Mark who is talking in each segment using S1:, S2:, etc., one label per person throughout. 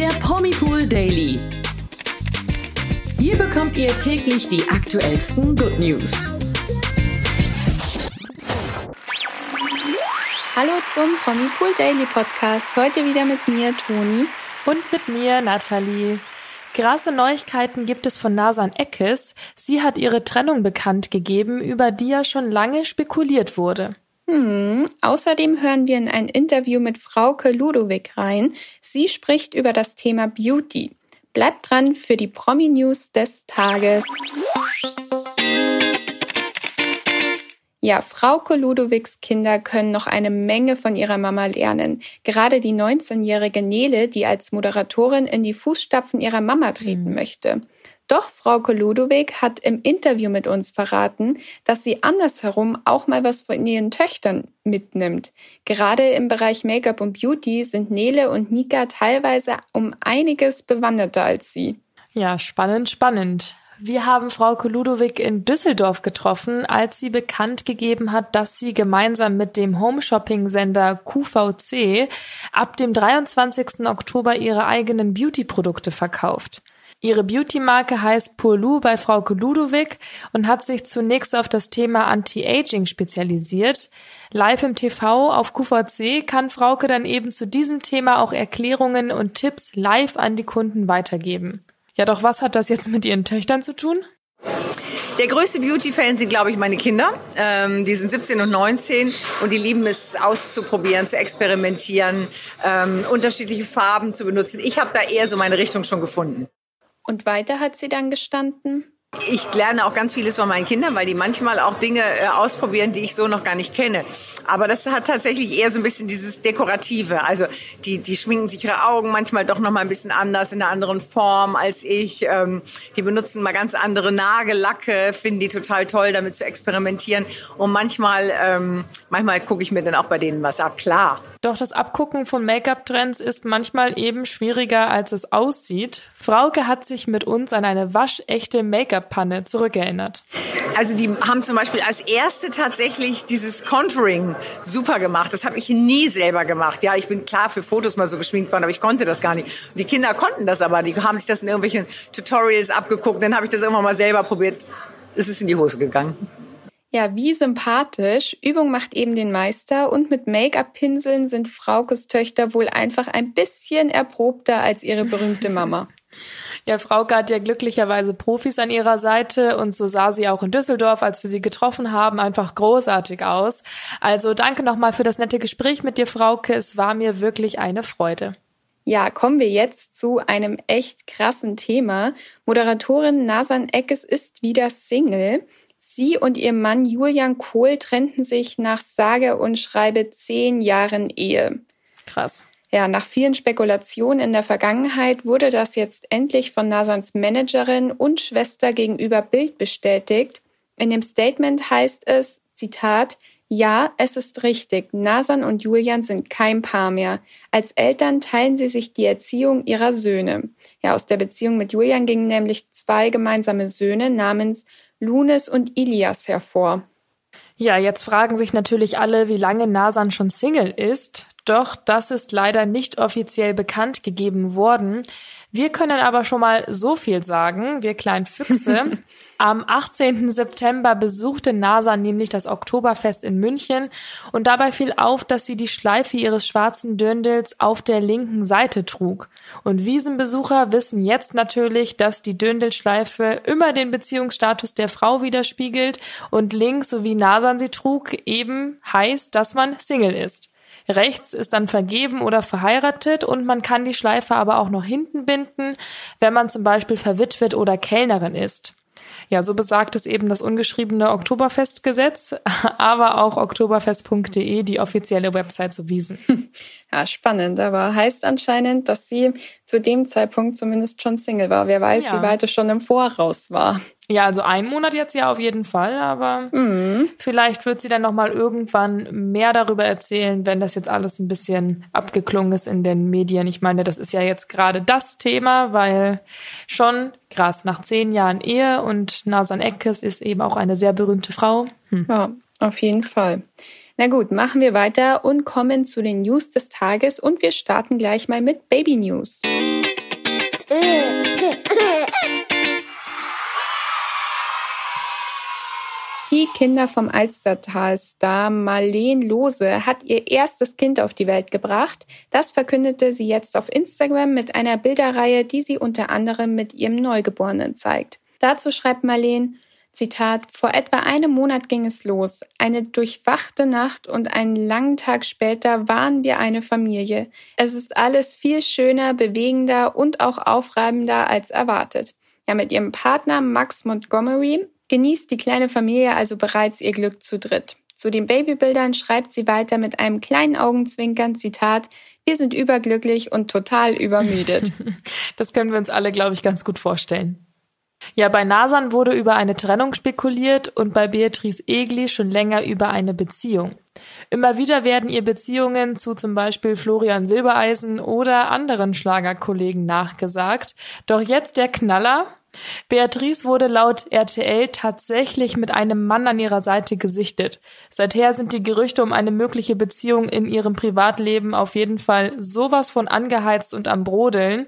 S1: der Promipool Daily. Hier bekommt ihr täglich die aktuellsten Good News.
S2: Hallo zum Promipool Daily Podcast. Heute wieder mit mir, Toni.
S3: Und mit mir, Nathalie. Krasse Neuigkeiten gibt es von Nasan Eckes. Sie hat ihre Trennung bekannt gegeben, über die ja schon lange spekuliert wurde.
S2: Hm. Außerdem hören wir in ein Interview mit Frauke Ludovic rein. Sie spricht über das Thema Beauty. Bleibt dran für die Promi-News des Tages. Ja, Frauke Ludovics Kinder können noch eine Menge von ihrer Mama lernen. Gerade die 19-jährige Nele, die als Moderatorin in die Fußstapfen ihrer Mama treten mhm. möchte. Doch Frauke Ludovic hat im Interview mit uns verraten, dass sie andersherum auch mal was von ihren Töchtern mitnimmt. Gerade im Bereich Make-up und Beauty sind Nele und Nika teilweise um einiges bewanderter als sie.
S3: Ja, spannend, spannend. Wir haben Frauke Ludovic in Düsseldorf getroffen, als sie bekannt gegeben hat, dass sie gemeinsam mit dem Home-Shopping-Sender QVC ab dem 23. Oktober ihre eigenen Beauty-Produkte verkauft. Ihre Beauty-Marke heißt Purlu bei Frauke Ludovic und hat sich zunächst auf das Thema Anti-Aging spezialisiert. Live im TV auf QVC kann Frauke dann eben zu diesem Thema auch Erklärungen und Tipps live an die Kunden weitergeben. Ja, doch was hat das jetzt mit Ihren Töchtern zu tun?
S4: Der größte Beauty-Fan sind, glaube ich, meine Kinder. Ähm, die sind 17 und 19 und die lieben es auszuprobieren, zu experimentieren, ähm, unterschiedliche Farben zu benutzen. Ich habe da eher so meine Richtung schon gefunden.
S2: Und weiter hat sie dann gestanden?
S4: Ich lerne auch ganz vieles von meinen Kindern, weil die manchmal auch Dinge äh, ausprobieren, die ich so noch gar nicht kenne. Aber das hat tatsächlich eher so ein bisschen dieses Dekorative. Also die, die schminken sich ihre Augen manchmal doch noch mal ein bisschen anders, in einer anderen Form als ich. Ähm, die benutzen mal ganz andere Nagellacke, finden die total toll, damit zu experimentieren. Und manchmal, ähm, manchmal gucke ich mir dann auch bei denen was ab. Klar,
S3: doch das Abgucken von Make-up-Trends ist manchmal eben schwieriger, als es aussieht. Frauke hat sich mit uns an eine waschechte Make-up-Panne zurückerinnert.
S4: Also die haben zum Beispiel als erste tatsächlich dieses Contouring super gemacht. Das habe ich nie selber gemacht. Ja, ich bin klar für Fotos mal so geschminkt worden, aber ich konnte das gar nicht. Die Kinder konnten das aber. Die haben sich das in irgendwelchen Tutorials abgeguckt. Dann habe ich das irgendwann mal selber probiert. Es ist in die Hose gegangen.
S2: Ja, wie sympathisch. Übung macht eben den Meister und mit Make-up-Pinseln sind Fraukes Töchter wohl einfach ein bisschen erprobter als ihre berühmte Mama.
S3: Ja, Frauke hat ja glücklicherweise Profis an ihrer Seite und so sah sie auch in Düsseldorf, als wir sie getroffen haben, einfach großartig aus. Also danke nochmal für das nette Gespräch mit dir, Frauke. Es war mir wirklich eine Freude.
S2: Ja, kommen wir jetzt zu einem echt krassen Thema. Moderatorin Nasan Eckes ist wieder Single. Sie und ihr Mann Julian Kohl trennten sich nach sage und schreibe zehn Jahren Ehe.
S3: Krass.
S2: Ja, nach vielen Spekulationen in der Vergangenheit wurde das jetzt endlich von Nasans Managerin und Schwester gegenüber Bild bestätigt. In dem Statement heißt es, Zitat, ja, es ist richtig. Nasan und Julian sind kein Paar mehr. Als Eltern teilen sie sich die Erziehung ihrer Söhne. Ja, aus der Beziehung mit Julian gingen nämlich zwei gemeinsame Söhne namens Lunes und Ilias hervor.
S3: Ja, jetzt fragen sich natürlich alle, wie lange Nasan schon Single ist. Doch das ist leider nicht offiziell bekannt gegeben worden. Wir können aber schon mal so viel sagen, wir kleinen Füchse. Am 18. September besuchte NASA nämlich das Oktoberfest in München und dabei fiel auf, dass sie die Schleife ihres schwarzen Dürndels auf der linken Seite trug. Und Wiesenbesucher wissen jetzt natürlich, dass die Dürndelschleife immer den Beziehungsstatus der Frau widerspiegelt und links, so wie Nasan sie trug, eben heißt, dass man Single ist. Rechts ist dann vergeben oder verheiratet und man kann die Schleife aber auch noch hinten binden, wenn man zum Beispiel verwitwet oder Kellnerin ist. Ja, so besagt es eben das ungeschriebene Oktoberfestgesetz, aber auch oktoberfest.de, die offizielle Website zu Wiesen.
S2: Ja, spannend, aber heißt anscheinend, dass sie zu dem Zeitpunkt zumindest schon Single war. Wer weiß, ja. wie weit es schon im Voraus war.
S3: Ja, also einen Monat jetzt ja auf jeden Fall, aber mhm. vielleicht wird sie dann noch mal irgendwann mehr darüber erzählen, wenn das jetzt alles ein bisschen abgeklungen ist in den Medien. Ich meine, das ist ja jetzt gerade das Thema, weil schon krass nach zehn Jahren Ehe und Nasan Eckes ist eben auch eine sehr berühmte Frau.
S2: Hm. Ja, auf jeden Fall. Na gut, machen wir weiter und kommen zu den News des Tages und wir starten gleich mal mit Baby News. Die Kinder vom Alstertal-Star Marleen Lose hat ihr erstes Kind auf die Welt gebracht. Das verkündete sie jetzt auf Instagram mit einer Bilderreihe, die sie unter anderem mit ihrem Neugeborenen zeigt. Dazu schreibt Marleen, Zitat, vor etwa einem Monat ging es los. Eine durchwachte Nacht und einen langen Tag später waren wir eine Familie. Es ist alles viel schöner, bewegender und auch aufreibender als erwartet. Ja, mit ihrem Partner Max Montgomery genießt die kleine Familie also bereits ihr Glück zu dritt. Zu den Babybildern schreibt sie weiter mit einem kleinen Augenzwinkern, Zitat, wir sind überglücklich und total übermüdet.
S3: Das können wir uns alle, glaube ich, ganz gut vorstellen. Ja, bei Nasan wurde über eine Trennung spekuliert und bei Beatrice Egli schon länger über eine Beziehung. Immer wieder werden ihr Beziehungen zu zum Beispiel Florian Silbereisen oder anderen Schlagerkollegen nachgesagt. Doch jetzt der Knaller. Beatrice wurde laut RTL tatsächlich mit einem Mann an ihrer Seite gesichtet. Seither sind die Gerüchte um eine mögliche Beziehung in ihrem Privatleben auf jeden Fall sowas von angeheizt und am Brodeln.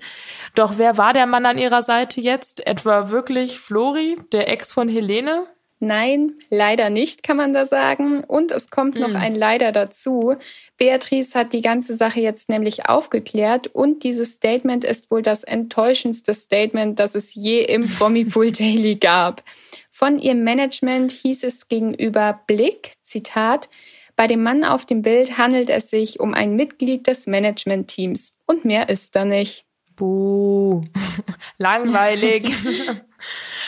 S3: Doch wer war der Mann an ihrer Seite jetzt? Etwa wirklich Flori, der Ex von Helene?
S2: Nein, leider nicht, kann man da sagen. Und es kommt noch mhm. ein Leider dazu. Beatrice hat die ganze Sache jetzt nämlich aufgeklärt und dieses Statement ist wohl das enttäuschendste Statement, das es je im Promipool Daily gab. Von ihrem Management hieß es gegenüber Blick, Zitat, bei dem Mann auf dem Bild handelt es sich um ein Mitglied des Managementteams und mehr ist da nicht.
S3: Buh, langweilig.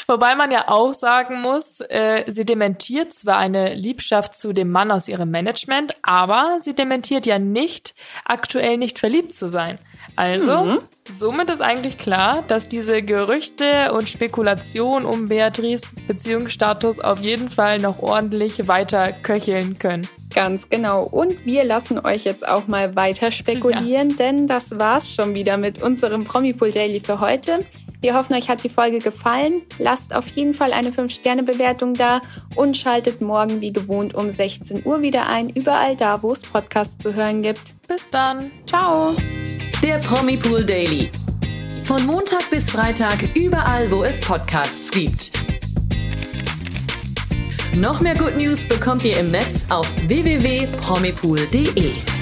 S3: Wobei man ja auch sagen muss, äh, sie dementiert zwar eine Liebschaft zu dem Mann aus ihrem Management, aber sie dementiert ja nicht, aktuell nicht verliebt zu sein. Also, mhm. somit ist eigentlich klar, dass diese Gerüchte und Spekulationen um Beatrice Beziehungsstatus auf jeden Fall noch ordentlich weiter köcheln können.
S2: Ganz genau. Und wir lassen euch jetzt auch mal weiter spekulieren, ja. denn das war's schon wieder mit unserem Promipool Daily für heute. Wir hoffen, euch hat die Folge gefallen. Lasst auf jeden Fall eine 5-Sterne-Bewertung da und schaltet morgen wie gewohnt um 16 Uhr wieder ein, überall da, wo es Podcasts zu hören gibt.
S3: Bis dann.
S2: Ciao.
S1: Der Promipool Daily. Von Montag bis Freitag überall, wo es Podcasts gibt. Noch mehr Good News bekommt ihr im Netz auf www.promipool.de.